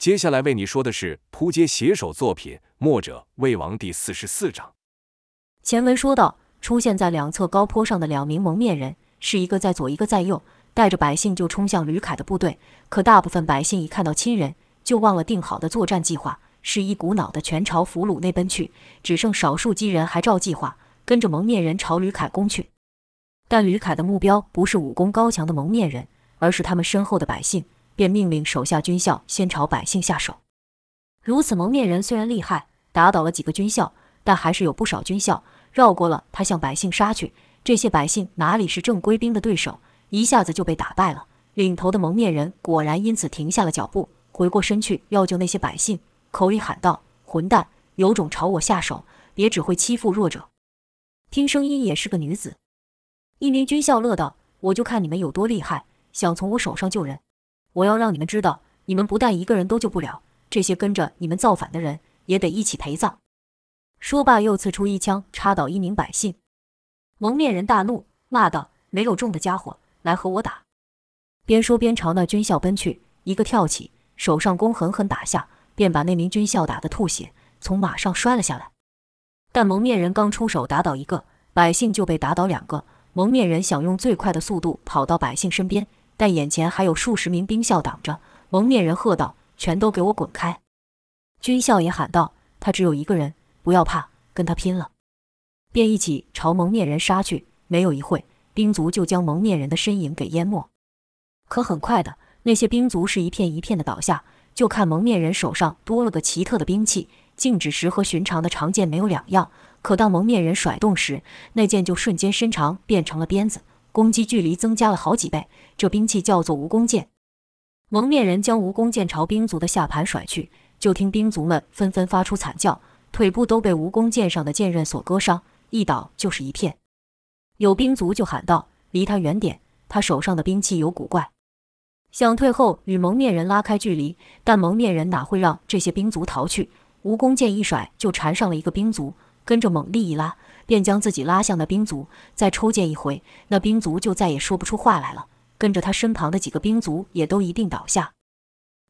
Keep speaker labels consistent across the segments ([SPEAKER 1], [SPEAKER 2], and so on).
[SPEAKER 1] 接下来为你说的是扑街写手作品《墨者魏王》第四十四章。
[SPEAKER 2] 前文说到，出现在两侧高坡上的两名蒙面人，是一个在左，一个在右，带着百姓就冲向吕凯的部队。可大部分百姓一看到亲人，就忘了定好的作战计划，是一股脑的全朝俘虏那奔去，只剩少数几人还照计划跟着蒙面人朝吕凯攻去。但吕凯的目标不是武功高强的蒙面人，而是他们身后的百姓。便命令手下军校先朝百姓下手。如此，蒙面人虽然厉害，打倒了几个军校，但还是有不少军校绕过了他，向百姓杀去。这些百姓哪里是正规兵的对手，一下子就被打败了。领头的蒙面人果然因此停下了脚步，回过身去要救那些百姓，口里喊道：“混蛋，有种朝我下手，别只会欺负弱者。”听声音也是个女子。一名军校乐道：“我就看你们有多厉害，想从我手上救人。”我要让你们知道，你们不但一个人都救不了，这些跟着你们造反的人也得一起陪葬。说罢，又刺出一枪，插倒一名百姓。蒙面人大怒，骂道：“没有中的家伙，来和我打！”边说边朝那军校奔去，一个跳起，手上弓狠狠打下，便把那名军校打得吐血，从马上摔了下来。但蒙面人刚出手打倒一个百姓，就被打倒两个。蒙面人想用最快的速度跑到百姓身边。但眼前还有数十名兵校挡着，蒙面人喝道：“全都给我滚开！”军校也喊道：“他只有一个人，不要怕，跟他拼了！”便一起朝蒙面人杀去。没有一会，兵卒就将蒙面人的身影给淹没。可很快的，那些兵卒是一片一片的倒下。就看蒙面人手上多了个奇特的兵器，静止时和寻常的长剑没有两样。可当蒙面人甩动时，那剑就瞬间伸长，变成了鞭子。攻击距离增加了好几倍，这兵器叫做蜈蚣剑。蒙面人将蜈蚣剑朝兵卒的下盘甩去，就听兵卒们纷纷发出惨叫，腿部都被蜈蚣剑上的剑刃所割伤，一倒就是一片。有兵卒就喊道：“离他远点，他手上的兵器有古怪。”想退后与蒙面人拉开距离，但蒙面人哪会让这些兵卒逃去？蜈蚣剑一甩就缠上了一个兵卒，跟着猛力一拉。便将自己拉向那兵卒，再抽剑一挥，那兵卒就再也说不出话来了。跟着他身旁的几个兵卒也都一并倒下。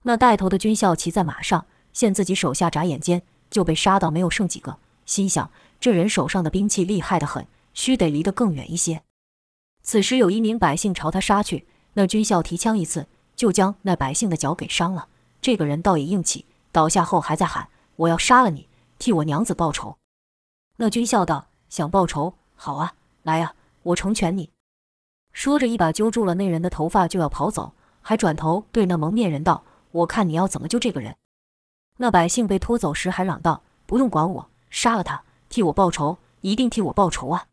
[SPEAKER 2] 那带头的军校骑在马上，见自己手下眨眼间就被杀到没有剩几个，心想这人手上的兵器厉害得很，须得离得更远一些。此时有一名百姓朝他杀去，那军校提枪一刺，就将那百姓的脚给伤了。这个人倒也硬气，倒下后还在喊：“我要杀了你，替我娘子报仇。”那军校道。想报仇？好啊，来呀，我成全你！说着，一把揪住了那人的头发，就要跑走，还转头对那蒙面人道：“我看你要怎么救这个人。”那百姓被拖走时，还嚷道：“不用管我，杀了他，替我报仇，一定替我报仇啊！”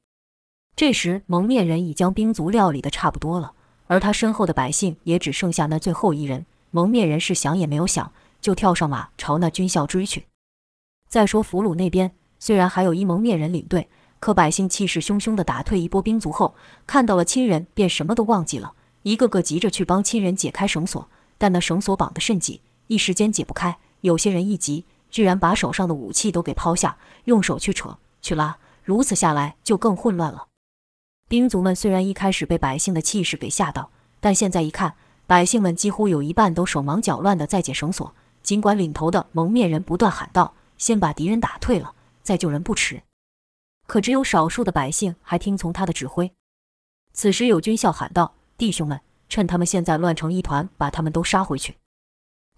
[SPEAKER 2] 这时，蒙面人已将兵卒料理得差不多了，而他身后的百姓也只剩下那最后一人。蒙面人是想也没有想，就跳上马朝那军校追去。再说俘虏那边，虽然还有一蒙面人领队。可百姓气势汹汹地打退一波兵卒后，看到了亲人，便什么都忘记了，一个个急着去帮亲人解开绳索，但那绳索绑得甚紧，一时间解不开。有些人一急，居然把手上的武器都给抛下，用手去扯去拉，如此下来就更混乱了。兵卒们虽然一开始被百姓的气势给吓到，但现在一看，百姓们几乎有一半都手忙脚乱地在解绳索。尽管领头的蒙面人不断喊道：“先把敌人打退了，再救人不迟。”可只有少数的百姓还听从他的指挥。此时有军校喊道：“弟兄们，趁他们现在乱成一团，把他们都杀回去。”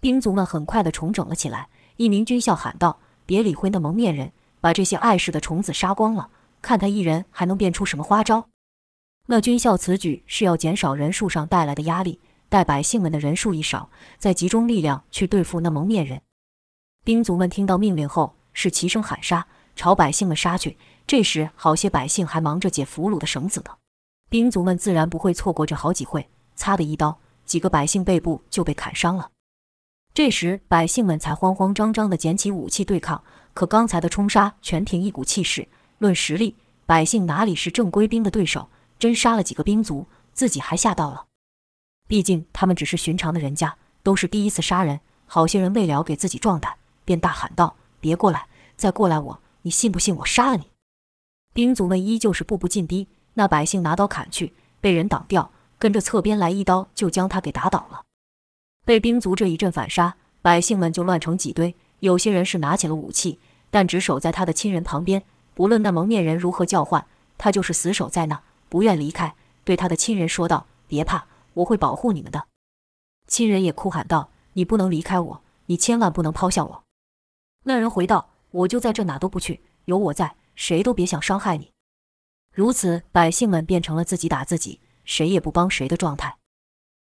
[SPEAKER 2] 兵卒们很快地重整了起来。一名军校喊道：“别理会那蒙面人，把这些碍事的虫子杀光了，看他一人还能变出什么花招。”那军校此举是要减少人数上带来的压力，待百姓们的人数一少，再集中力量去对付那蒙面人。兵卒们听到命令后，是齐声喊杀，朝百姓们杀去。这时，好些百姓还忙着解俘虏的绳子呢，兵卒们自然不会错过这好机会。擦的一刀，几个百姓背部就被砍伤了。这时，百姓们才慌慌张张地捡起武器对抗。可刚才的冲杀全凭一股气势，论实力，百姓哪里是正规兵的对手？真杀了几个兵卒，自己还吓到了。毕竟他们只是寻常的人家，都是第一次杀人。好些人为了给自己壮胆，便大喊道：“别过来，再过来我，你信不信我杀了你？”兵卒们依旧是步步进逼，那百姓拿刀砍去，被人挡掉，跟着侧边来一刀就将他给打倒了。被兵卒这一阵反杀，百姓们就乱成几堆。有些人是拿起了武器，但只守在他的亲人旁边，不论那蒙面人如何叫唤，他就是死守在那，不愿离开。对他的亲人说道：“别怕，我会保护你们的。”亲人也哭喊道：“你不能离开我，你千万不能抛下我。”那人回道：“我就在这，哪都不去，有我在，谁都别想伤害你。”如此，百姓们变成了自己打自己，谁也不帮谁的状态。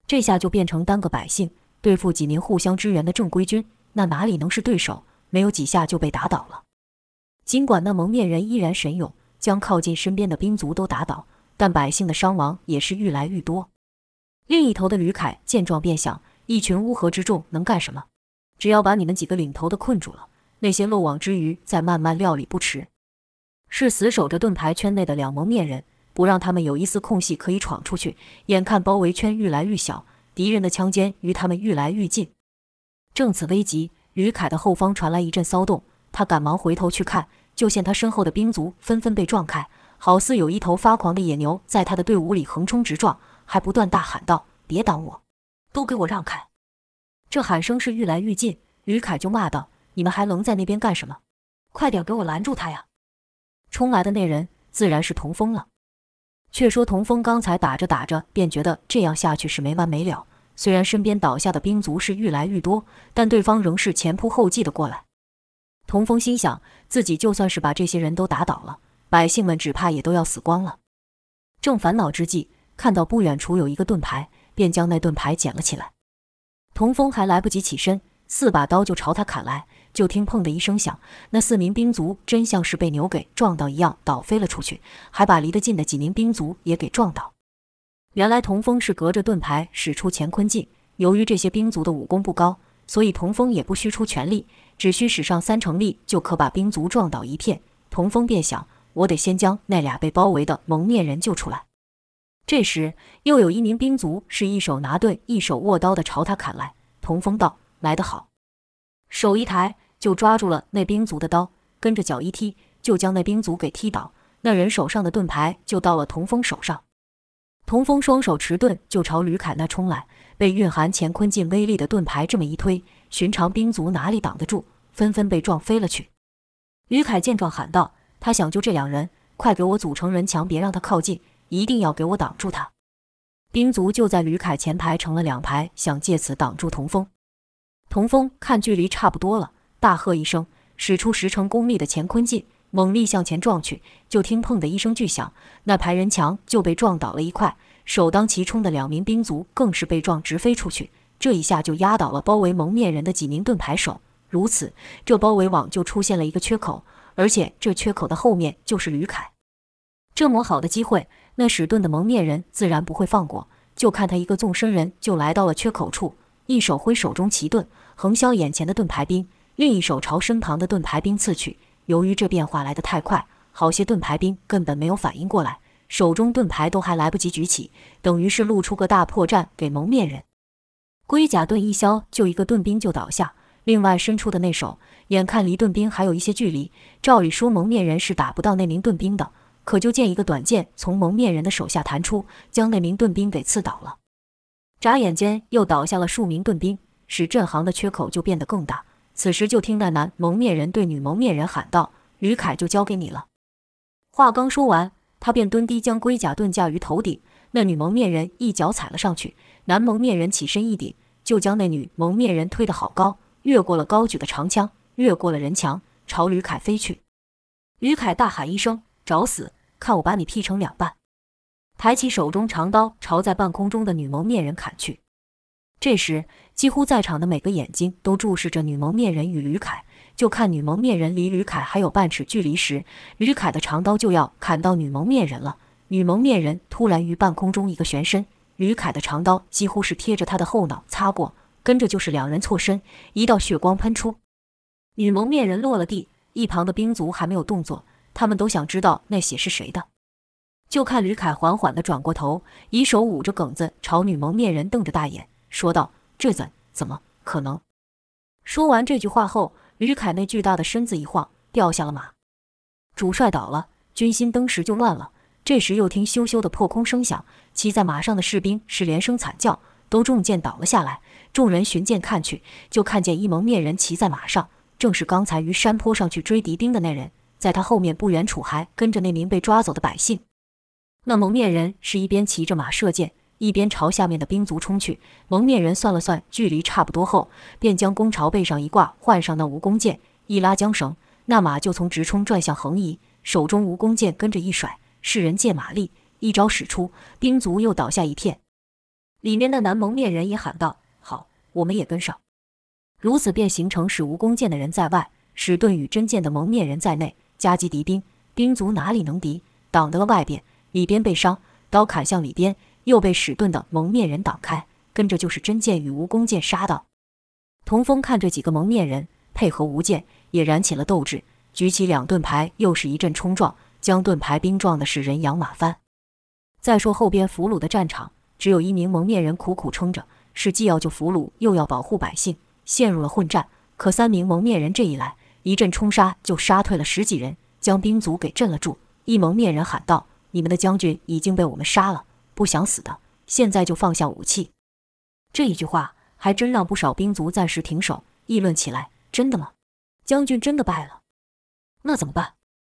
[SPEAKER 2] 这下就变成单个百姓对付几名互相支援的正规军，那哪里能是对手？没有几下就被打倒了。尽管那蒙面人依然神勇，将靠近身边的兵卒都打倒，但百姓的伤亡也是愈来愈多。另一头的吕凯见状便想：一群乌合之众能干什么？只要把你们几个领头的困住了，那些漏网之鱼再慢慢料理不迟。是死守着盾牌圈内的两蒙面人，不让他们有一丝空隙可以闯出去。眼看包围圈愈来愈小，敌人的枪尖与他们愈来愈近。正此危急，吕凯的后方传来一阵骚动，他赶忙回头去看，就见他身后的兵卒纷纷被撞开，好似有一头发狂的野牛在他的队伍里横冲直撞，还不断大喊道：“别挡我，都给我让开！”这喊声是愈来愈近，吕凯就骂道：“你们还愣在那边干什么？快点给我拦住他呀！”冲来的那人自然是童风了。却说童风刚才打着打着，便觉得这样下去是没完没了。虽然身边倒下的兵卒是愈来愈多，但对方仍是前仆后继的过来。童风心想，自己就算是把这些人都打倒了，百姓们只怕也都要死光了。正烦恼之际，看到不远处有一个盾牌，便将那盾牌捡了起来。童风还来不及起身，四把刀就朝他砍来。就听“砰”的一声响，那四名兵卒真像是被牛给撞到一样倒飞了出去，还把离得近的几名兵卒也给撞倒。原来童风是隔着盾牌使出乾坤劲，由于这些兵卒的武功不高，所以童风也不需出全力，只需使上三成力就可把兵卒撞倒一片。童风便想，我得先将那俩被包围的蒙面人救出来。这时，又有一名兵卒是一手拿盾，一手握刀的朝他砍来。童风道：“来得好！”手一抬。就抓住了那兵卒的刀，跟着脚一踢，就将那兵卒给踢倒。那人手上的盾牌就到了童风手上。童风双手持盾就朝吕凯那冲来，被蕴含乾坤劲威力的盾牌这么一推，寻常兵卒哪里挡得住，纷纷被撞飞了去。吕凯见状喊道：“他想救这两人，快给我组成人墙，别让他靠近，一定要给我挡住他。”兵卒就在吕凯前排成了两排，想借此挡住童风。童风看距离差不多了。大喝一声，使出十成功力的乾坤劲，猛力向前撞去。就听“砰”的一声巨响，那排人墙就被撞倒了一块。首当其冲的两名兵卒更是被撞直飞出去。这一下就压倒了包围蒙面人的几名盾牌手。如此，这包围网就出现了一个缺口，而且这缺口的后面就是吕凯。这么好的机会，那使盾的蒙面人自然不会放过。就看他一个纵身人就来到了缺口处，一手挥手中奇盾，横削眼前的盾牌兵。另一手朝身旁的盾牌兵刺去，由于这变化来得太快，好些盾牌兵根本没有反应过来，手中盾牌都还来不及举起，等于是露出个大破绽给蒙面人。龟甲盾一削，就一个盾兵就倒下，另外伸出的那手，眼看离盾兵还有一些距离，照理说蒙面人是打不到那名盾兵的，可就见一个短剑从蒙面人的手下弹出，将那名盾兵给刺倒了。眨眼间又倒下了数名盾兵，使阵行的缺口就变得更大。此时，就听那男蒙面人对女蒙面人喊道：“吕凯就交给你了。”话刚说完，他便蹲低，将龟甲盾架于头顶。那女蒙面人一脚踩了上去，男蒙面人起身一顶，就将那女蒙面人推得好高，越过了高举的长枪，越过了人墙，朝吕凯飞去。吕凯大喊一声：“找死！看我把你劈成两半！”抬起手中长刀，朝在半空中的女蒙面人砍去。这时，几乎在场的每个眼睛都注视着女蒙面人与吕凯。就看女蒙面人离吕凯还有半尺距离时，吕凯的长刀就要砍到女蒙面人了。女蒙面人突然于半空中一个旋身，吕凯的长刀几乎是贴着他的后脑擦过，跟着就是两人错身，一道血光喷出。女蒙面人落了地，一旁的兵卒还没有动作，他们都想知道那血是谁的。就看吕凯缓缓地转过头，以手捂着梗子，朝女蒙面人瞪着大眼。说道：“这怎怎么可能？”说完这句话后，吕凯那巨大的身子一晃，掉下了马。主帅倒了，军心登时就乱了。这时又听咻咻的破空声响，骑在马上的士兵是连声惨叫，都中箭倒了下来。众人寻箭看去，就看见一蒙面人骑在马上，正是刚才于山坡上去追敌兵的那人。在他后面不远处还跟着那名被抓走的百姓。那蒙面人是一边骑着马射箭，一边朝下面的兵卒冲去。蒙面人算了算距离差不多后，便将弓朝背上一挂，换上那蜈弓箭，一拉缰绳，那马就从直冲转向横移，手中蜈弓箭跟着一甩，是人借马力，一招使出，兵卒又倒下一片。里面的男蒙面人也喊道：“好，我们也跟上。”如此便形成使蜈弓箭的人在外，使盾与真剑的蒙面人在内。夹击敌兵，兵卒哪里能敌？挡得了外边，里边被伤，刀砍向里边，又被使盾的蒙面人挡开，跟着就是真剑与蜈弓剑杀到。童风看着几个蒙面人配合无间，也燃起了斗志，举起两盾牌，又是一阵冲撞，将盾牌兵撞的是人仰马翻。再说后边俘虏的战场，只有一名蒙面人苦苦撑着，是既要救俘虏，又要保护百姓，陷入了混战。可三名蒙面人这一来，一阵冲杀，就杀退了十几人，将兵卒给镇了住。一蒙面人喊道：“你们的将军已经被我们杀了，不想死的，现在就放下武器。”这一句话还真让不少兵卒暂时停手，议论起来：“真的吗？将军真的败了？那怎么办？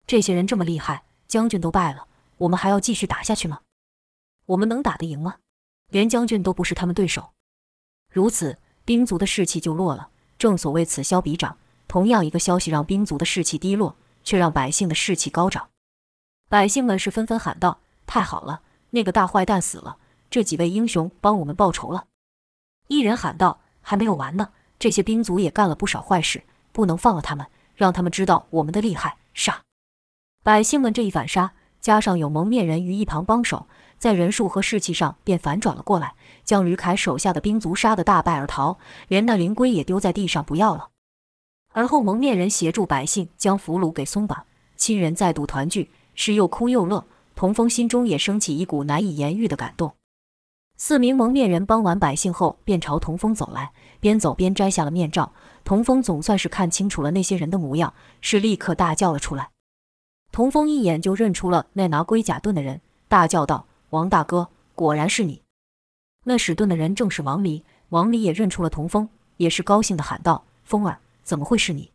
[SPEAKER 2] 这些人这么厉害，将军都败了，我们还要继续打下去吗？我们能打得赢吗？连将军都不是他们对手。”如此，兵卒的士气就落了。正所谓此消彼长。同样一个消息让兵卒的士气低落，却让百姓的士气高涨。百姓们是纷纷喊道：“太好了，那个大坏蛋死了，这几位英雄帮我们报仇了。”一人喊道：“还没有完呢，这些兵卒也干了不少坏事，不能放了他们，让他们知道我们的厉害。”杀！百姓们这一反杀，加上有蒙面人于一旁帮手，在人数和士气上便反转了过来，将吕凯手下的兵卒杀得大败而逃，连那灵龟也丢在地上不要了。而后蒙面人协助百姓将俘虏给松绑，亲人再度团聚，是又哭又乐。童风心中也升起一股难以言喻的感动。四名蒙面人帮完百姓后，便朝童风走来，边走边摘下了面罩。童风总算是看清楚了那些人的模样，是立刻大叫了出来。童风一眼就认出了那拿龟甲盾的人，大叫道：“王大哥，果然是你！”那使盾的人正是王离。王离也认出了童风，也是高兴地喊道：“风儿。”怎么会是你？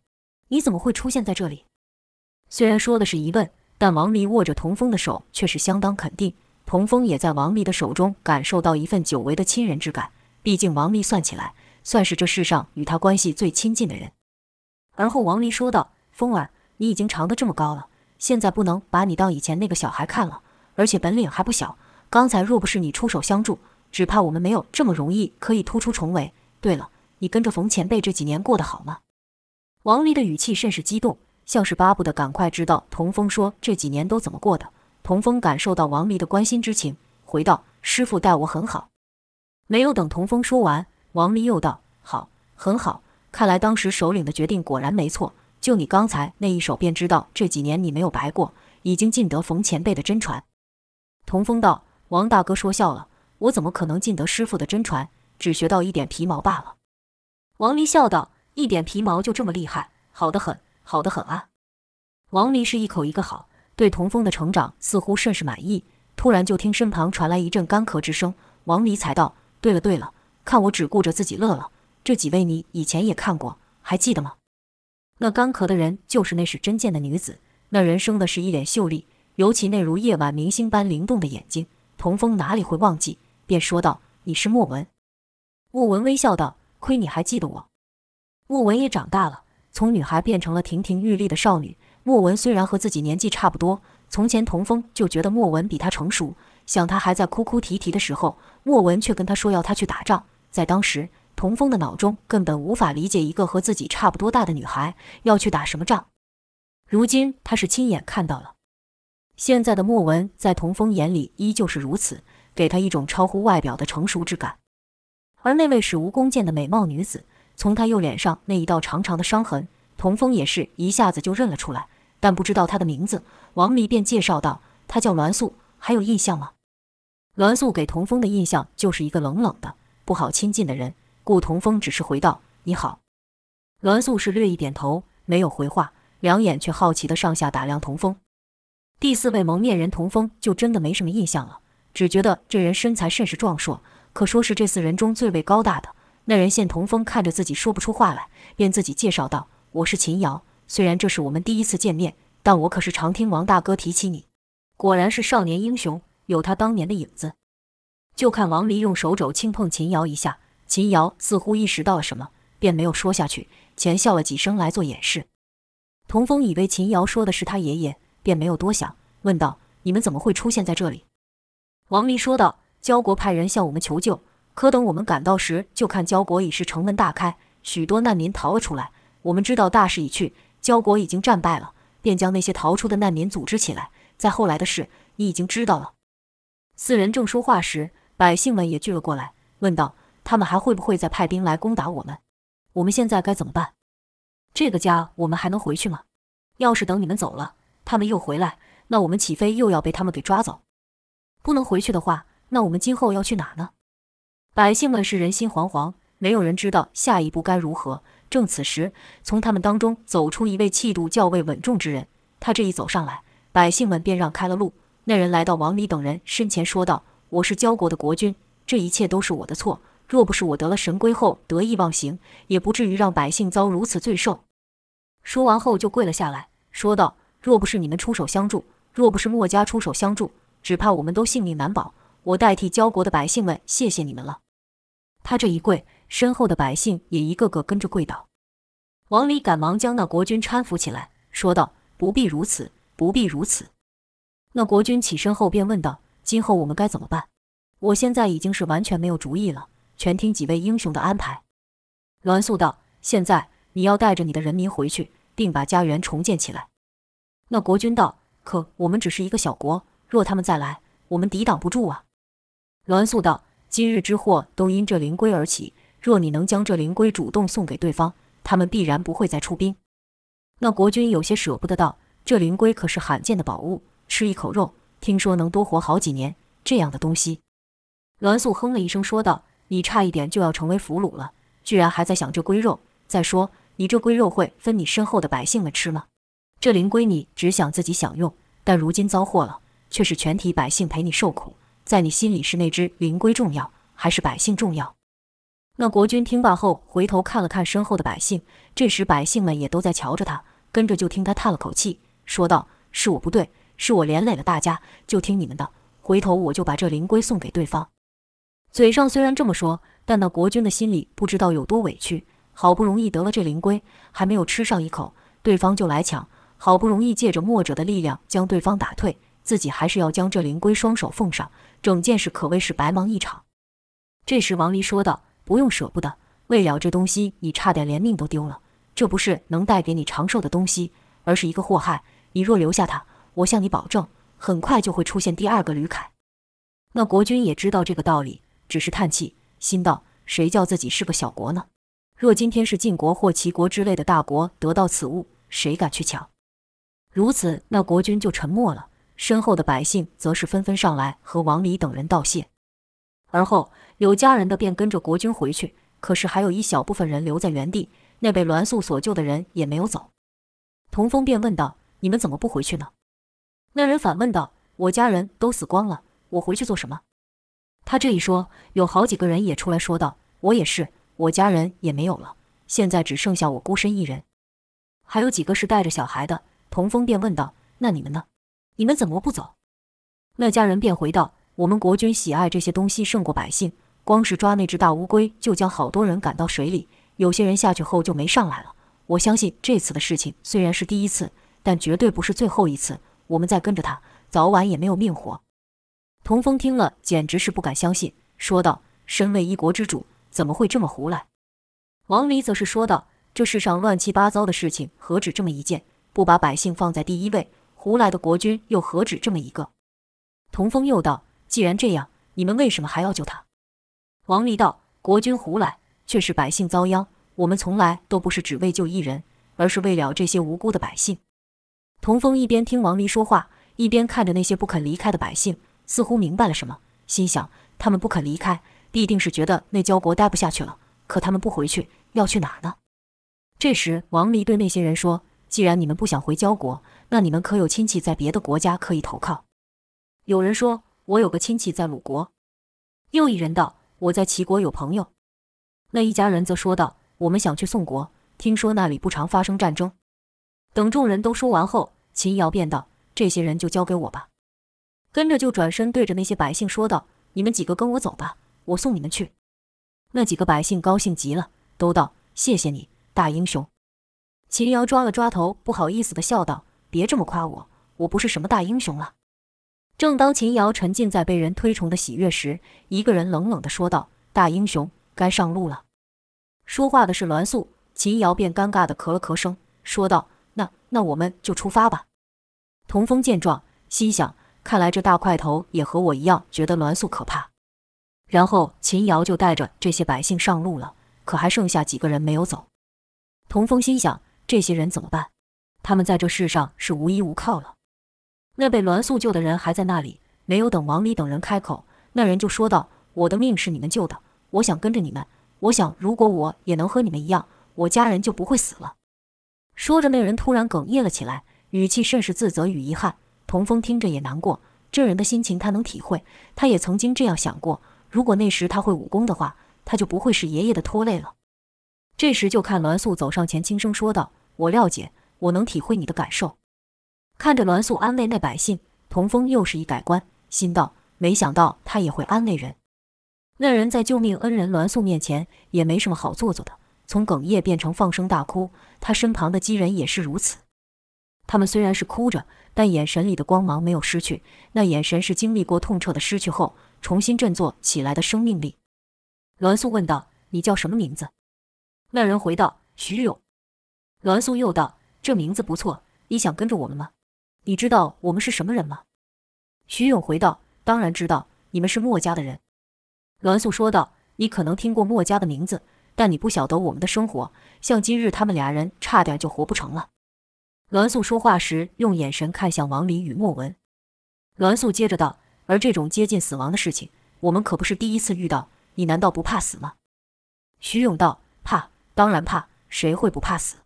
[SPEAKER 2] 你怎么会出现在这里？虽然说的是疑问，但王离握着童风的手却是相当肯定。童风也在王离的手中感受到一份久违的亲人之感。毕竟王离算起来，算是这世上与他关系最亲近的人。而后王离说道：“风儿，你已经长得这么高了，现在不能把你当以前那个小孩看了，而且本领还不小。刚才若不是你出手相助，只怕我们没有这么容易可以突出重围。对了，你跟着冯前辈这几年过得好吗？”王离的语气甚是激动，像是巴不得赶快知道童风说这几年都怎么过的。童风感受到王离的关心之情，回道：“师傅待我很好。”没有等童风说完，王离又道：“好，很好。看来当时首领的决定果然没错。就你刚才那一手，便知道这几年你没有白过，已经尽得冯前辈的真传。”童风道：“王大哥说笑了，我怎么可能尽得师傅的真传？只学到一点皮毛罢了。”王离笑道。一点皮毛就这么厉害，好得很，好的很啊！王离是一口一个好，对童风的成长似乎甚是满意。突然就听身旁传来一阵干咳之声，王离才道：“对了对了，看我只顾着自己乐了。这几位你以前也看过，还记得吗？那干咳的人就是那使真剑的女子，那人生的是一脸秀丽，尤其那如夜晚明星般灵动的眼睛，童风哪里会忘记？便说道：‘你是莫文。’莫文微笑道：‘亏你还记得我。’莫文也长大了，从女孩变成了亭亭玉立的少女。莫文虽然和自己年纪差不多，从前童风就觉得莫文比他成熟。想他还在哭哭啼啼的时候，莫文却跟他说要他去打仗。在当时，童风的脑中根本无法理解一个和自己差不多大的女孩要去打什么仗。如今他是亲眼看到了，现在的莫文在童风眼里依旧是如此，给他一种超乎外表的成熟之感。而那位使无弓箭的美貌女子。从他右脸上那一道长长的伤痕，童风也是一下子就认了出来，但不知道他的名字。王离便介绍道：“他叫栾素，还有印象吗？”栾素给童风的印象就是一个冷冷的、不好亲近的人，故童风只是回道：“你好。”栾素是略一点头，没有回话，两眼却好奇地上下打量童风。第四位蒙面人童风就真的没什么印象了，只觉得这人身材甚是壮硕。可说是这四人中最为高大的。那人见童风看着自己说不出话来，便自己介绍道：“我是秦瑶，虽然这是我们第一次见面，但我可是常听王大哥提起你，果然是少年英雄，有他当年的影子。”就看王离用手肘轻碰秦瑶一下，秦瑶似乎意识到了什么，便没有说下去，浅笑了几声来做掩饰。童风以为秦瑶说的是他爷爷，便没有多想，问道：“你们怎么会出现在这里？”王离说道：“焦国派人向我们求救。”可等我们赶到时，就看焦国已是城门大开，许多难民逃了出来。我们知道大势已去，焦国已经战败了，便将那些逃出的难民组织起来。再后来的事，你已经知道了。四人正说话时，百姓们也聚了过来，问道：“他们还会不会再派兵来攻打我们？我们现在该怎么办？这个家我们还能回去吗？要是等你们走了，他们又回来，那我们岂非又要被他们给抓走？不能回去的话，那我们今后要去哪呢？”百姓们是人心惶惶，没有人知道下一步该如何。正此时，从他们当中走出一位气度较为稳重之人。他这一走上来，百姓们便让开了路。那人来到王离等人身前，说道：“我是焦国的国君，这一切都是我的错。若不是我得了神龟后得意忘形，也不至于让百姓遭如此罪受。”说完后就跪了下来，说道：“若不是你们出手相助，若不是墨家出手相助，只怕我们都性命难保。我代替焦国的百姓们，谢谢你们了。”他这一跪，身后的百姓也一个个跟着跪倒。王离赶忙将那国君搀扶起来，说道：“不必如此，不必如此。”那国君起身后便问道：“今后我们该怎么办？我现在已经是完全没有主意了，全听几位英雄的安排。”栾素道：“现在你要带着你的人民回去，并把家园重建起来。”那国君道：“可我们只是一个小国，若他们再来，我们抵挡不住啊。”栾素道。今日之祸都因这灵龟而起，若你能将这灵龟主动送给对方，他们必然不会再出兵。那国君有些舍不得道：“这灵龟可是罕见的宝物，吃一口肉，听说能多活好几年。这样的东西。”栾素哼了一声，说道：“你差一点就要成为俘虏了，居然还在想这龟肉。再说，你这龟肉会分你身后的百姓们吃吗？这灵龟你只想自己享用，但如今遭祸了，却是全体百姓陪你受苦。”在你心里是那只灵龟重要，还是百姓重要？那国君听罢后，回头看了看身后的百姓，这时百姓们也都在瞧着他，跟着就听他叹了口气，说道：“是我不对，是我连累了大家，就听你们的。回头我就把这灵龟送给对方。”嘴上虽然这么说，但那国君的心里不知道有多委屈。好不容易得了这灵龟，还没有吃上一口，对方就来抢。好不容易借着墨者的力量将对方打退，自己还是要将这灵龟双手奉上。整件事可谓是白忙一场。这时，王离说道：“不用舍不得，为了这东西，你差点连命都丢了。这不是能带给你长寿的东西，而是一个祸害。你若留下它，我向你保证，很快就会出现第二个吕凯。”那国君也知道这个道理，只是叹气，心道：“谁叫自己是个小国呢？若今天是晋国或齐国之类的大国得到此物，谁敢去抢？”如此，那国君就沉默了。身后的百姓则是纷纷上来和王离等人道谢，而后有家人的便跟着国君回去，可是还有一小部分人留在原地。那被栾素所救的人也没有走。童风便问道：“你们怎么不回去呢？”那人反问道：“我家人都死光了，我回去做什么？”他这一说，有好几个人也出来说道：“我也是，我家人也没有了，现在只剩下我孤身一人。”还有几个是带着小孩的。童风便问道：“那你们呢？”你们怎么不走？那家人便回道：“我们国君喜爱这些东西胜过百姓，光是抓那只大乌龟，就将好多人赶到水里。有些人下去后就没上来了。我相信这次的事情虽然是第一次，但绝对不是最后一次。我们再跟着他，早晚也没有命活。”童风听了，简直是不敢相信，说道：“身为一国之主，怎么会这么胡来？”王离则是说道：“这世上乱七八糟的事情何止这么一件？不把百姓放在第一位。”胡来的国君又何止这么一个？童风又道：“既然这样，你们为什么还要救他？”王离道：“国君胡来，却是百姓遭殃。我们从来都不是只为救一人，而是为了这些无辜的百姓。”童风一边听王离说话，一边看着那些不肯离开的百姓，似乎明白了什么，心想：他们不肯离开，必定是觉得那焦国待不下去了。可他们不回去，要去哪呢？这时，王离对那些人说：“既然你们不想回焦国，”那你们可有亲戚在别的国家可以投靠？有人说：“我有个亲戚在鲁国。”又一人道：“我在齐国有朋友。”那一家人则说道：“我们想去宋国，听说那里不常发生战争。”等众人都说完后，秦瑶便道：“这些人就交给我吧。”跟着就转身对着那些百姓说道：“你们几个跟我走吧，我送你们去。”那几个百姓高兴极了，都道：“谢谢你，大英雄。”秦瑶抓了抓头，不好意思地笑道：“别这么夸我，我不是什么大英雄了。”正当秦瑶沉浸在被人推崇的喜悦时，一个人冷冷地说道：“大英雄，该上路了。”说话的是栾素，秦瑶便尴尬地咳了咳声，说道：“那那我们就出发吧。”童风见状，心想：看来这大块头也和我一样觉得栾素可怕。然后秦瑶就带着这些百姓上路了，可还剩下几个人没有走。童风心想。这些人怎么办？他们在这世上是无依无靠了。那被栾素救的人还在那里，没有等王离等人开口，那人就说道：“我的命是你们救的，我想跟着你们。我想，如果我也能和你们一样，我家人就不会死了。”说着，那人突然哽咽了起来，语气甚是自责与遗憾。童风听着也难过，这人的心情他能体会，他也曾经这样想过：如果那时他会武功的话，他就不会是爷爷的拖累了。这时，就看栾素走上前，轻声说道：“我了解，我能体会你的感受。”看着栾素安慰那百姓，童风又是一改观，心道：“没想到他也会安慰人。”那人在救命恩人栾素面前也没什么好做作的，从哽咽变成放声大哭。他身旁的几人也是如此。他们虽然是哭着，但眼神里的光芒没有失去，那眼神是经历过痛彻的失去后重新振作起来的生命力。栾素问道：“你叫什么名字？”那人回道：“徐勇。”栾素又道：“这名字不错，你想跟着我们吗？你知道我们是什么人吗？”徐勇回道：“当然知道，你们是墨家的人。”栾素说道：“你可能听过墨家的名字，但你不晓得我们的生活。像今日他们俩人差点就活不成了。”栾素说话时，用眼神看向王林与莫文。栾素接着道：“而这种接近死亡的事情，我们可不是第一次遇到。你难道不怕死吗？”徐勇道：“怕。”当然怕，谁会不怕死？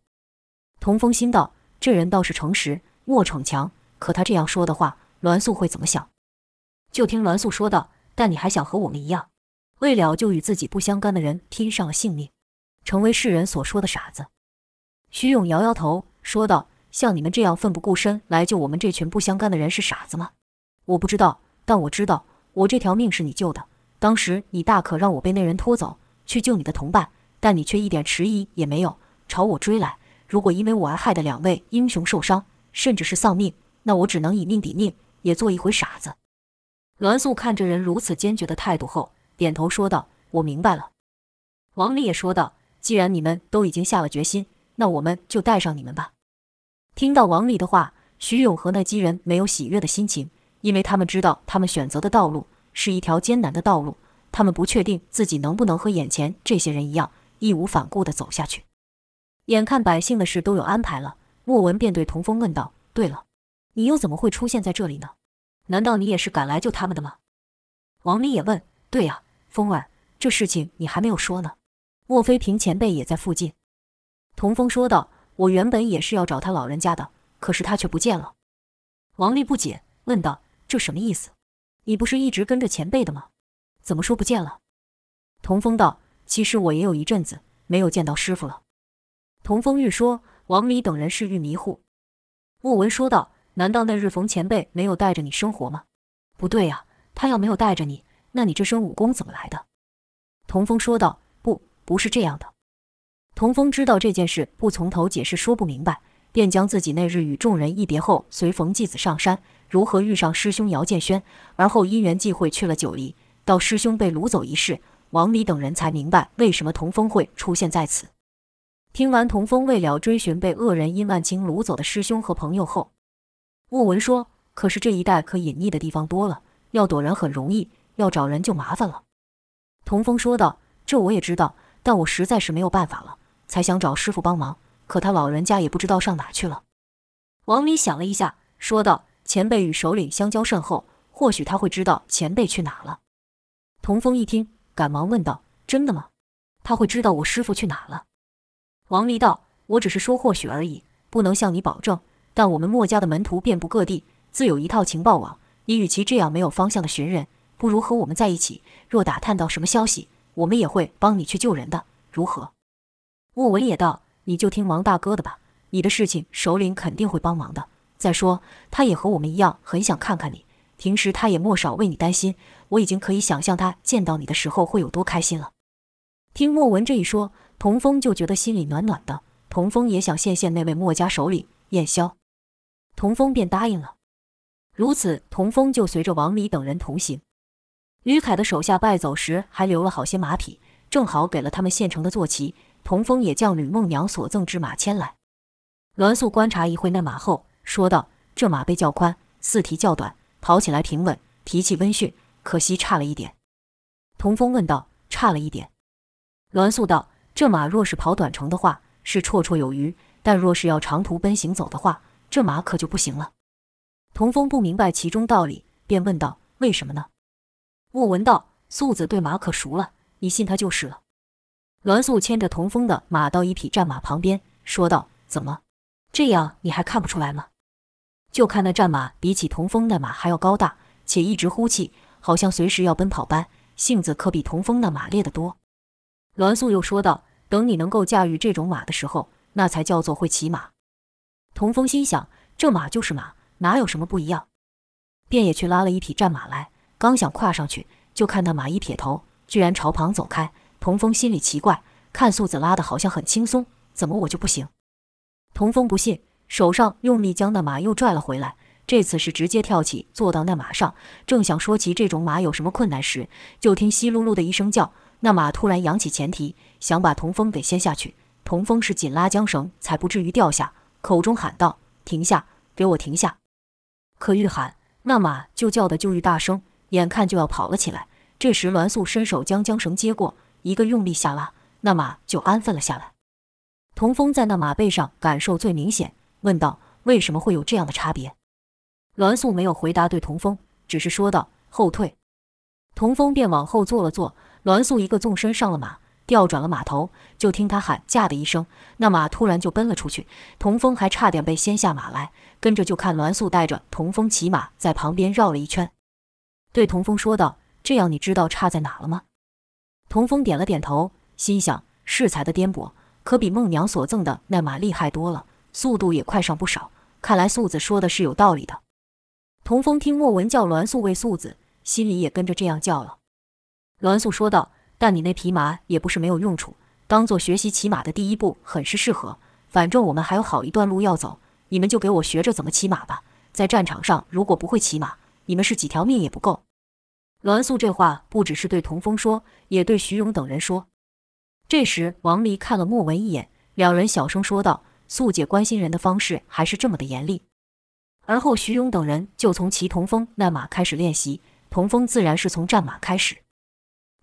[SPEAKER 2] 童风心道：“这人倒是诚实，莫逞强。可他这样说的话，栾素会怎么想？”就听栾素说道：“但你还想和我们一样，为了就与自己不相干的人拼上了性命，成为世人所说的傻子？”徐勇摇摇头说道：“像你们这样奋不顾身来救我们这群不相干的人是傻子吗？我不知道，但我知道，我这条命是你救的。当时你大可让我被那人拖走，去救你的同伴。”但你却一点迟疑也没有，朝我追来。如果因为我而害得两位英雄受伤，甚至是丧命，那我只能以命抵命，也做一回傻子。栾素看着人如此坚决的态度后，点头说道：“我明白了。”王丽也说道：“既然你们都已经下了决心，那我们就带上你们吧。”听到王丽的话，徐勇和那几人没有喜悦的心情，因为他们知道他们选择的道路是一条艰难的道路，他们不确定自己能不能和眼前这些人一样。义无反顾地走下去，眼看百姓的事都有安排了，莫文便对童风问道：“对了，你又怎么会出现在这里呢？难道你也是赶来救他们的吗？”王丽也问：“对呀，风儿，这事情你还没有说呢。莫非平前辈也在附近？”童风说道：“我原本也是要找他老人家的，可是他却不见了。”王丽不解，问道：“这什么意思？你不是一直跟着前辈的吗？怎么说不见了？”童风道。其实我也有一阵子没有见到师傅了。童风玉说，王离等人是欲迷糊。莫文说道：“难道那日冯前辈没有带着你生活吗？”不对呀，他要没有带着你，那你这身武功怎么来的？童风说道：“不，不是这样的。”童风知道这件事不从头解释说不明白，便将自己那日与众人一别后，随冯继子上山，如何遇上师兄姚建轩，而后因缘际会去了九黎，到师兄被掳走一事。王离等人才明白为什么童风会出现在此。听完童风为了追寻被恶人殷万清掳走的师兄和朋友后，莫文说：“可是这一带可隐匿的地方多了，要躲人很容易，要找人就麻烦了。”童风说道：“这我也知道，但我实在是没有办法了，才想找师傅帮忙。可他老人家也不知道上哪去了。”王离想了一下，说道：“前辈与首领相交甚厚，或许他会知道前辈去哪了。”童风一听。赶忙问道：“真的吗？他会知道我师傅去哪了？”王离道：“我只是说或许而已，不能向你保证。但我们墨家的门徒遍布各地，自有一套情报网。你与其这样没有方向的寻人，不如和我们在一起。若打探到什么消息，我们也会帮你去救人的，如何？”莫文也道：“你就听王大哥的吧，你的事情首领肯定会帮忙的。再说，他也和我们一样，很想看看你。平时他也莫少为你担心，我已经可以想象他见到你的时候会有多开心了。”听莫文这一说，童风就觉得心里暖暖的。童风也想献献那位墨家首领燕霄，童风便答应了。如此，童风就随着王离等人同行。吕凯的手下败走时，还留了好些马匹，正好给了他们现成的坐骑。童风也将吕梦娘所赠之马牵来。栾素观察一会那马后，说道：“这马背较宽，四蹄较短，跑起来平稳，脾气温驯，可惜差了一点。”童风问道：“差了一点？”栾素道：“这马若是跑短程的话，是绰绰有余；但若是要长途奔行走的话，这马可就不行了。”童风不明白其中道理，便问道：“为什么呢？”莫文道：“素子对马可熟了，你信他就是了。”栾素牵着童风的马到一匹战马旁边，说道：“怎么，这样你还看不出来吗？就看那战马比起童风那马还要高大，且一直呼气，好像随时要奔跑般，性子可比童风那马烈得多。”栾素又说道：“等你能够驾驭这种马的时候，那才叫做会骑马。”童风心想：这马就是马，哪有什么不一样？便也去拉了一匹战马来，刚想跨上去，就看那马一撇头，居然朝旁走开。童风心里奇怪，看素子拉得好像很轻松，怎么我就不行？童风不信，手上用力将那马又拽了回来。这次是直接跳起，坐到那马上，正想说骑这种马有什么困难时，就听稀噜噜的一声叫。那马突然扬起前蹄，想把童风给掀下去。童风是紧拉缰绳，才不至于掉下，口中喊道：“停下，给我停下！”可愈喊，那马就叫得就愈大声，眼看就要跑了起来。这时栾素伸手将缰绳接过，一个用力下拉，那马就安分了下来。童风在那马背上感受最明显，问道：“为什么会有这样的差别？”栾素没有回答，对童风只是说道：“后退。”童风便往后坐了坐。栾素一个纵身上了马，调转了马头，就听他喊“驾”的一声，那马突然就奔了出去。童风还差点被掀下马来，跟着就看栾素带着童风骑马在旁边绕了一圈，对童风说道：“这样你知道差在哪了吗？”童风点了点头，心想：适才的颠簸可比孟娘所赠的那马厉害多了，速度也快上不少。看来素子说的是有道理的。童风听莫文叫栾素为素子，心里也跟着这样叫了。栾素说道：“但你那匹马也不是没有用处，当做学习骑马的第一步，很是适合。反正我们还有好一段路要走，你们就给我学着怎么骑马吧。在战场上，如果不会骑马，你们是几条命也不够。”栾素这话不只是对童风说，也对徐勇等人说。这时，王离看了莫文一眼，两人小声说道：“素姐关心人的方式还是这么的严厉。”而后，徐勇等人就从骑童风那马开始练习，童风自然是从战马开始。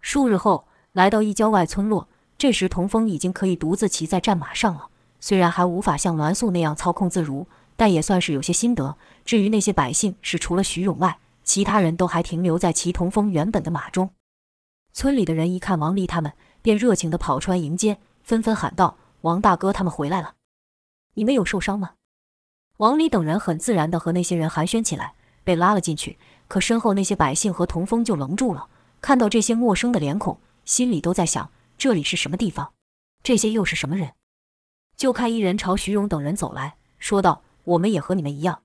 [SPEAKER 2] 数日后，来到一郊外村落，这时童风已经可以独自骑在战马上了。虽然还无法像栾素那样操控自如，但也算是有些心得。至于那些百姓，是除了徐勇外，其他人都还停留在骑童风原本的马中。村里的人一看王离他们，便热情地跑出来迎接，纷纷喊道：“王大哥，他们回来了！你们有受伤吗？”王离等人很自然地和那些人寒暄起来，被拉了进去。可身后那些百姓和童风就愣住了。看到这些陌生的脸孔，心里都在想：这里是什么地方？这些又是什么人？就看一人朝徐勇等人走来说道：“我们也和你们一样。”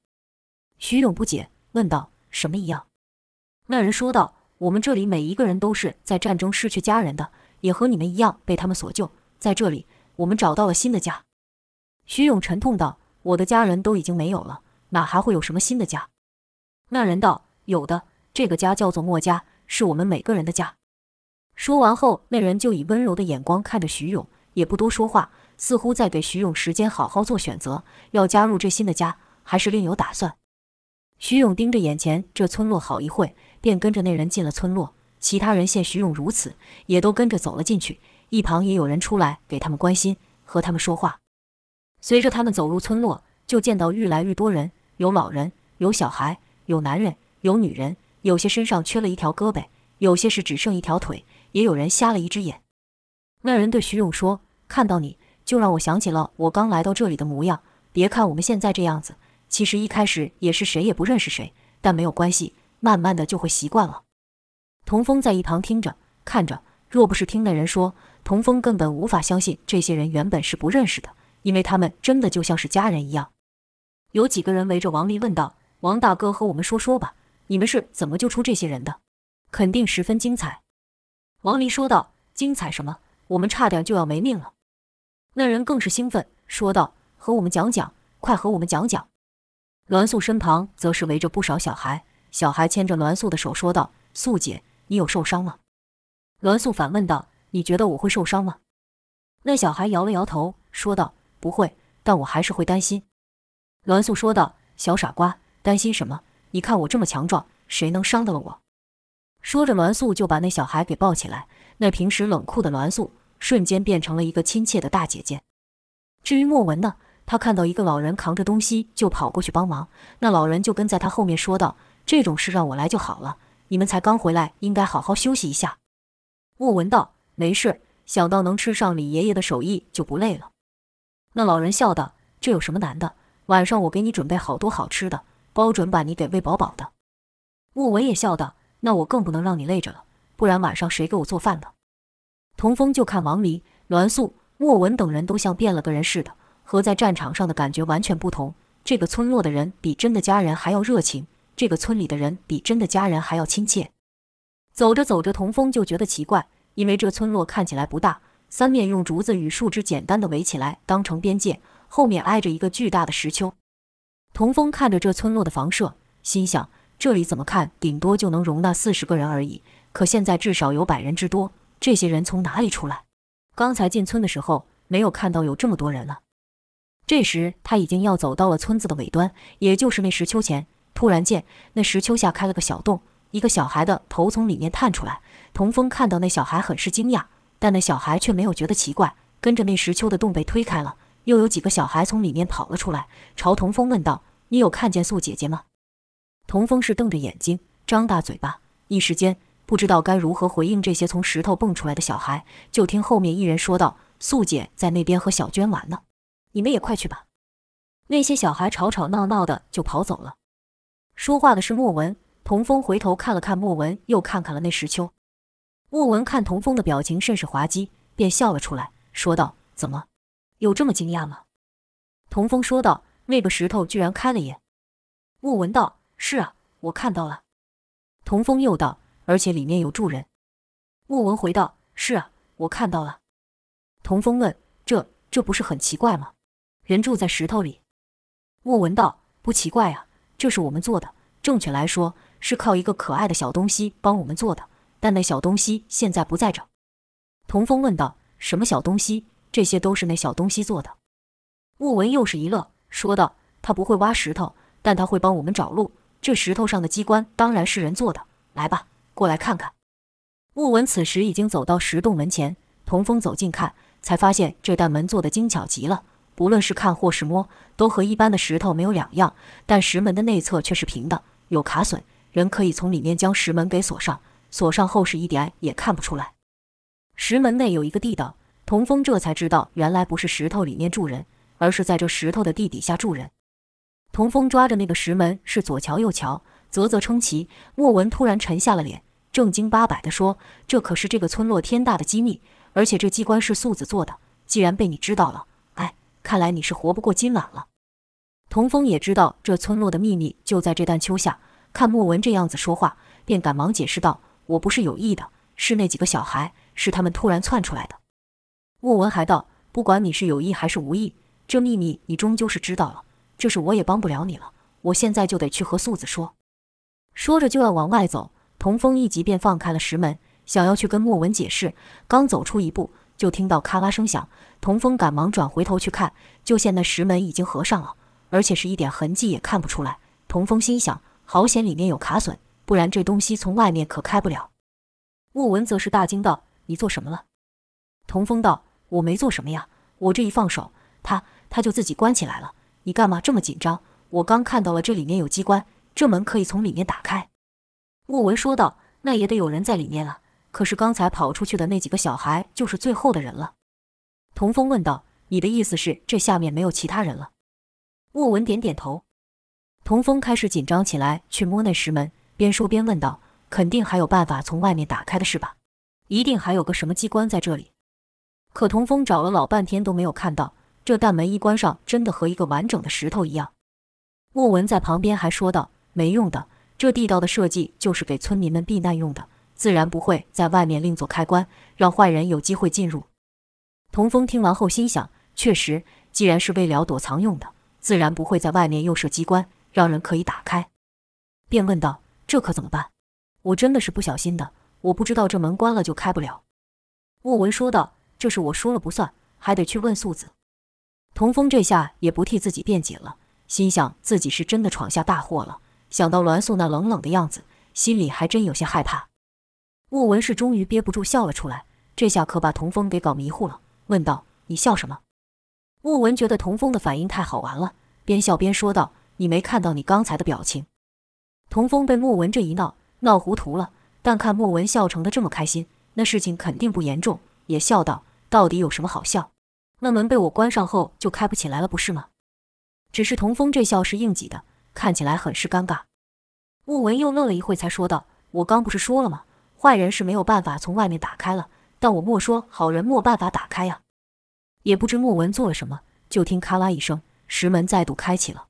[SPEAKER 2] 徐勇不解，问道：“什么一样？”那人说道：“我们这里每一个人都是在战争失去家人的，也和你们一样被他们所救。在这里，我们找到了新的家。”徐勇沉痛道：“我的家人都已经没有了，哪还会有什么新的家？”那人道：“有的，这个家叫做墨家。”是我们每个人的家。说完后，那人就以温柔的眼光看着徐勇，也不多说话，似乎在给徐勇时间好好做选择，要加入这新的家，还是另有打算。徐勇盯着眼前这村落好一会，便跟着那人进了村落。其他人见徐勇如此，也都跟着走了进去。一旁也有人出来给他们关心，和他们说话。随着他们走入村落，就见到愈来愈多人，有老人，有小孩，有男人，有女人。有些身上缺了一条胳膊，有些是只剩一条腿，也有人瞎了一只眼。那人对徐勇说：“看到你就让我想起了我刚来到这里的模样。别看我们现在这样子，其实一开始也是谁也不认识谁，但没有关系，慢慢的就会习惯了。”童峰在一旁听着看着，若不是听那人说，童峰根本无法相信这些人原本是不认识的，因为他们真的就像是家人一样。有几个人围着王丽问道：“王大哥，和我们说说吧，你们是怎么救出这些人的？肯定十分精彩。”王离说道：“精彩什么？我们差点就要没命了。”那人更是兴奋，说道：“和我们讲讲，快和我们讲讲。”栾素身旁则是围着不少小孩，小孩牵着栾素的手说道：“素姐，你有受伤吗？”栾素反问道：“你觉得我会受伤吗？”那小孩摇了摇头，说道：“不会，但我还是会担心。”栾素说道：“小傻瓜，担心什么？你看我这么强壮，谁能伤得了我？”说着，栾素就把那小孩给抱起来。那平时冷酷的栾素，瞬间变成了一个亲切的大姐姐。至于莫文呢？他看到一个老人扛着东西就跑过去帮忙，那老人就跟在他后面说道：“这种事让我来就好了，你们才刚回来，应该好好休息一下。”莫文道：“没事，想到能吃上李爷爷的手艺就不累了。”那老人笑道：“这有什么难的？晚上我给你准备好多好吃的，包准把你给喂饱饱的。”莫文也笑道：“那我更不能让你累着了，不然晚上谁给我做饭呢？”童风就看王离、栾素、莫文等人都像变了个人似的。和在战场上的感觉完全不同。这个村落的人比真的家人还要热情，这个村里的人比真的家人还要亲切。走着走着，童风就觉得奇怪，因为这村落看起来不大，三面用竹子与树枝简单的围起来，当成边界，后面挨着一个巨大的石丘。童风看着这村落的房舍，心想：这里怎么看顶多就能容纳四十个人而已，可现在至少有百人之多。这些人从哪里出来？刚才进村的时候没有看到有这么多人了。这时，他已经要走到了村子的尾端，也就是那石丘前。突然间，那石丘下开了个小洞，一个小孩的头从里面探出来。童风看到那小孩，很是惊讶，但那小孩却没有觉得奇怪，跟着那石丘的洞被推开了。又有几个小孩从里面跑了出来，朝童风问道：“你有看见素姐姐吗？”童风是瞪着眼睛，张大嘴巴，一时间不知道该如何回应这些从石头蹦出来的小孩。就听后面一人说道：“素姐在那边和小娟玩呢。”你们也快去吧！那些小孩吵吵闹闹的就跑走了。说话的是莫文。童风回头看了看莫文，又看看了那石丘。莫文看童风的表情甚是滑稽，便笑了出来，说道：“怎么，有这么惊讶吗？”童风说道：“那个石头居然开了眼。”莫文道：“是啊，我看到了。”童风又道：“而且里面有住人。”莫文回道：“是啊，我看到了。”童风问：“这这不是很奇怪吗？”人住在石头里，莫文道：“不奇怪啊，这是我们做的。正确来说，是靠一个可爱的小东西帮我们做的。但那小东西现在不在这。”童风问道：“什么小东西？这些都是那小东西做的？”莫文又是一乐，说道：“他不会挖石头，但他会帮我们找路。这石头上的机关当然是人做的。来吧，过来看看。”莫文此时已经走到石洞门前，童风走近看，才发现这扇门做得精巧极了。不论是看或是摸，都和一般的石头没有两样，但石门的内侧却是平的，有卡榫，人可以从里面将石门给锁上，锁上后是一点也看不出来。石门内有一个地道，童风这才知道，原来不是石头里面住人，而是在这石头的地底下住人。童风抓着那个石门，是左瞧右瞧，啧啧称奇。莫文突然沉下了脸，正经八百地说：“这可是这个村落天大的机密，而且这机关是素子做的，既然被你知道了。”哎看来你是活不过今晚了。童风也知道这村落的秘密就在这丹丘下，看莫文这样子说话，便赶忙解释道：“我不是有意的，是那几个小孩，是他们突然窜出来的。”莫文还道：“不管你是有意还是无意，这秘密你终究是知道了，这事我也帮不了你了。我现在就得去和素子说。”说着就要往外走，童风一急便放开了石门，想要去跟莫文解释，刚走出一步。就听到咔啦声响，童风赶忙转回头去看，就见那石门已经合上了，而且是一点痕迹也看不出来。童风心想：好险里面有卡榫，不然这东西从外面可开不了。莫文则是大惊道：“你做什么了？”童风道：“我没做什么呀，我这一放手，他他就自己关起来了。你干嘛这么紧张？我刚看到了这里面有机关，这门可以从里面打开。”莫文说道：“那也得有人在里面啊。”可是刚才跑出去的那几个小孩就是最后的人了。童风问道：“你的意思是这下面没有其他人了？”莫文点点头。童风开始紧张起来，去摸那石门，边说边问道：“肯定还有办法从外面打开的是吧？一定还有个什么机关在这里。可童风找了老半天都没有看到，这大门一关上，真的和一个完整的石头一样。莫文在旁边还说道：“没用的，这地道的设计就是给村民们避难用的，自然不会在外面另做开关，让坏人有机会进入。”童风听完后心想：确实，既然是为了躲藏用的，自然不会在外面又设机关，让人可以打开。便问道：“这可怎么办？我真的是不小心的，我不知道这门关了就开不了。”莫文说道：“这是我说了不算，还得去问素子。”童风这下也不替自己辩解了。心想自己是真的闯下大祸了，想到栾素那冷冷的样子，心里还真有些害怕。莫文是终于憋不住笑了出来，这下可把童风给搞迷糊了，问道：“你笑什么？”莫文觉得童风的反应太好玩了，边笑边说道：“你没看到你刚才的表情？”童风被莫文这一闹闹糊涂了，但看莫文笑成的这么开心，那事情肯定不严重，也笑道：“到底有什么好笑？那门被我关上后就开不起来了，不是吗？”只是童风这笑是硬挤的，看起来很是尴尬。莫文又愣了一会，才说道：“我刚不是说了吗？坏人是没有办法从外面打开了，但我莫说好人没办法打开呀。”也不知莫文做了什么，就听咔啦一声，石门再度开启了。